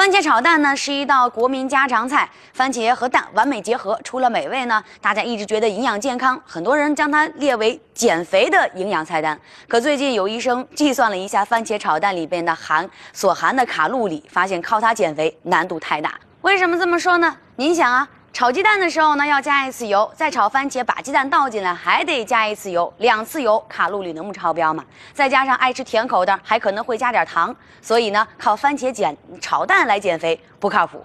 番茄炒蛋呢是一道国民家常菜，番茄和蛋完美结合，除了美味呢，大家一直觉得营养健康，很多人将它列为减肥的营养菜单。可最近有医生计算了一下番茄炒蛋里边的含所含的卡路里，发现靠它减肥难度太大。为什么这么说呢？您想啊。炒鸡蛋的时候呢，要加一次油；再炒番茄，把鸡蛋倒进来，还得加一次油，两次油，卡路里能不超标吗？再加上爱吃甜口的，还可能会加点糖，所以呢，靠番茄减炒蛋来减肥不靠谱。